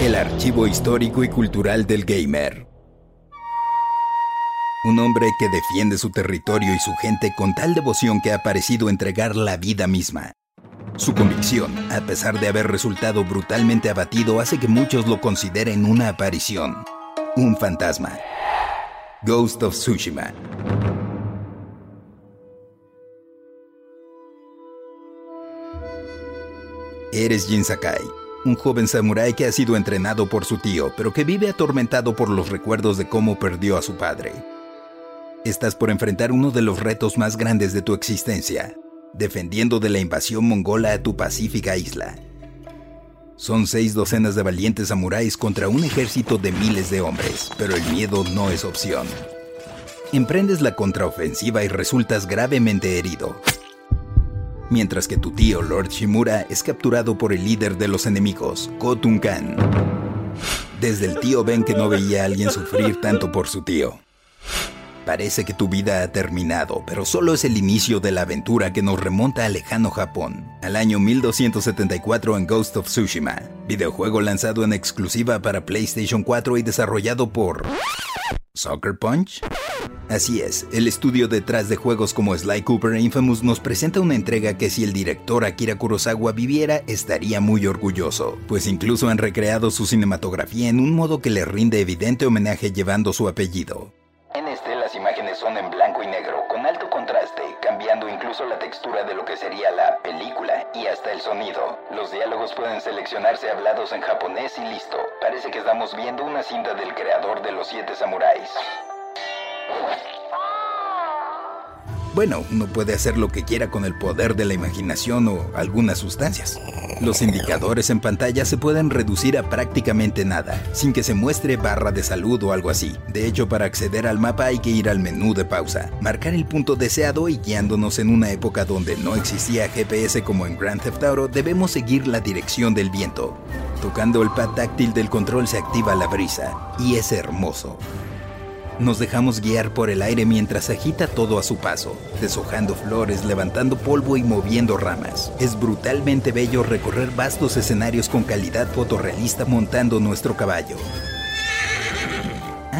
El archivo histórico y cultural del gamer. Un hombre que defiende su territorio y su gente con tal devoción que ha parecido entregar la vida misma. Su convicción, a pesar de haber resultado brutalmente abatido, hace que muchos lo consideren una aparición, un fantasma. Ghost of Tsushima. Eres Jin Sakai, un joven samurái que ha sido entrenado por su tío, pero que vive atormentado por los recuerdos de cómo perdió a su padre. Estás por enfrentar uno de los retos más grandes de tu existencia, defendiendo de la invasión mongola a tu pacífica isla. Son seis docenas de valientes samuráis contra un ejército de miles de hombres, pero el miedo no es opción. Emprendes la contraofensiva y resultas gravemente herido. Mientras que tu tío Lord Shimura es capturado por el líder de los enemigos, Kotun Khan. Desde el tío ven que no veía a alguien sufrir tanto por su tío. Parece que tu vida ha terminado, pero solo es el inicio de la aventura que nos remonta al lejano Japón, al año 1274 en Ghost of Tsushima, videojuego lanzado en exclusiva para PlayStation 4 y desarrollado por Soccer Punch. Así es, el estudio detrás de juegos como Sly Cooper e Infamous nos presenta una entrega que si el director Akira Kurosawa viviera estaría muy orgulloso, pues incluso han recreado su cinematografía en un modo que le rinde evidente homenaje llevando su apellido. En este las imágenes son en blanco y negro, con alto contraste, cambiando incluso la textura de lo que sería la película y hasta el sonido. Los diálogos pueden seleccionarse hablados en japonés y listo. Parece que estamos viendo una cinta del creador de los siete samuráis. Bueno, uno puede hacer lo que quiera con el poder de la imaginación o algunas sustancias. Los indicadores en pantalla se pueden reducir a prácticamente nada, sin que se muestre barra de salud o algo así. De hecho, para acceder al mapa hay que ir al menú de pausa, marcar el punto deseado y guiándonos en una época donde no existía GPS como en Grand Theft Auto, debemos seguir la dirección del viento. Tocando el pad táctil del control se activa la brisa, y es hermoso. Nos dejamos guiar por el aire mientras agita todo a su paso, deshojando flores, levantando polvo y moviendo ramas. Es brutalmente bello recorrer vastos escenarios con calidad fotorrealista montando nuestro caballo.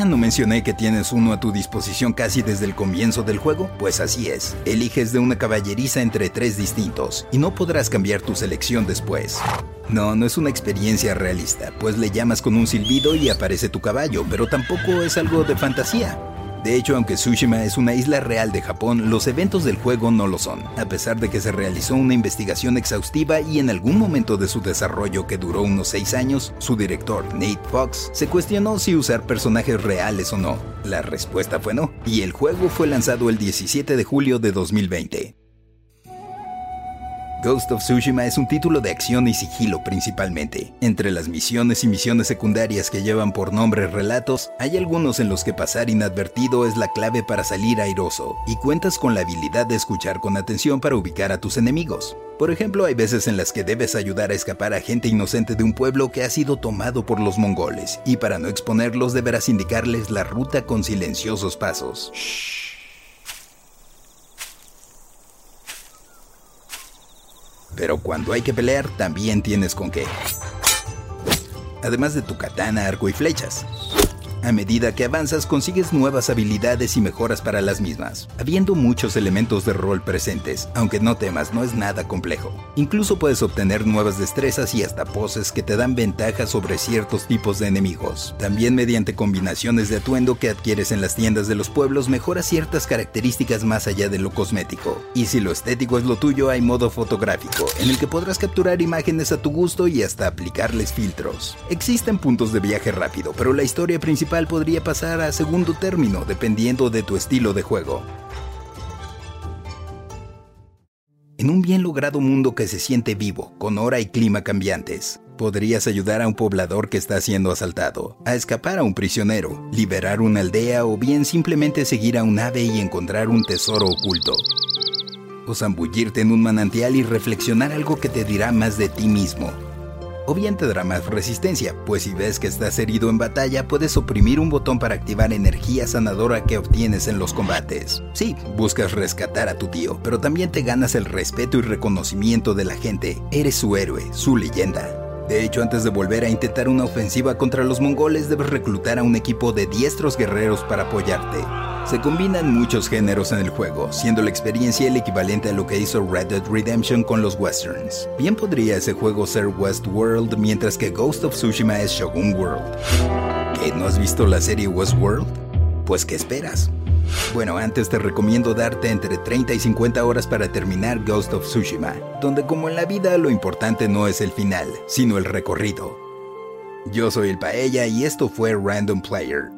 Ah, ¿no mencioné que tienes uno a tu disposición casi desde el comienzo del juego? Pues así es. Eliges de una caballeriza entre tres distintos y no podrás cambiar tu selección después. No, no es una experiencia realista, pues le llamas con un silbido y aparece tu caballo, pero tampoco es algo de fantasía. De hecho, aunque Tsushima es una isla real de Japón, los eventos del juego no lo son, a pesar de que se realizó una investigación exhaustiva y en algún momento de su desarrollo que duró unos 6 años, su director, Nate Fox, se cuestionó si usar personajes reales o no. La respuesta fue no, y el juego fue lanzado el 17 de julio de 2020. Ghost of Tsushima es un título de acción y sigilo principalmente. Entre las misiones y misiones secundarias que llevan por nombre relatos, hay algunos en los que pasar inadvertido es la clave para salir airoso, y cuentas con la habilidad de escuchar con atención para ubicar a tus enemigos. Por ejemplo, hay veces en las que debes ayudar a escapar a gente inocente de un pueblo que ha sido tomado por los mongoles, y para no exponerlos deberás indicarles la ruta con silenciosos pasos. Pero cuando hay que pelear, también tienes con qué. Además de tu katana, arco y flechas. A medida que avanzas consigues nuevas habilidades y mejoras para las mismas, habiendo muchos elementos de rol presentes, aunque no temas, no es nada complejo. Incluso puedes obtener nuevas destrezas y hasta poses que te dan ventajas sobre ciertos tipos de enemigos. También mediante combinaciones de atuendo que adquieres en las tiendas de los pueblos mejoras ciertas características más allá de lo cosmético. Y si lo estético es lo tuyo, hay modo fotográfico, en el que podrás capturar imágenes a tu gusto y hasta aplicarles filtros. Existen puntos de viaje rápido, pero la historia principal podría pasar a segundo término dependiendo de tu estilo de juego. En un bien logrado mundo que se siente vivo, con hora y clima cambiantes, podrías ayudar a un poblador que está siendo asaltado, a escapar a un prisionero, liberar una aldea o bien simplemente seguir a un ave y encontrar un tesoro oculto. O zambullirte en un manantial y reflexionar algo que te dirá más de ti mismo, o bien te dará más resistencia, pues si ves que estás herido en batalla puedes oprimir un botón para activar energía sanadora que obtienes en los combates. Sí, buscas rescatar a tu tío, pero también te ganas el respeto y reconocimiento de la gente, eres su héroe, su leyenda. De hecho, antes de volver a intentar una ofensiva contra los mongoles, debes reclutar a un equipo de diestros guerreros para apoyarte. Se combinan muchos géneros en el juego, siendo la experiencia el equivalente a lo que hizo Red Dead Redemption con los westerns. Bien podría ese juego ser Westworld, mientras que Ghost of Tsushima es Shogun World. ¿Qué? ¿No has visto la serie Westworld? Pues ¿qué esperas? Bueno, antes te recomiendo darte entre 30 y 50 horas para terminar Ghost of Tsushima, donde como en la vida lo importante no es el final, sino el recorrido. Yo soy el Paella y esto fue Random Player.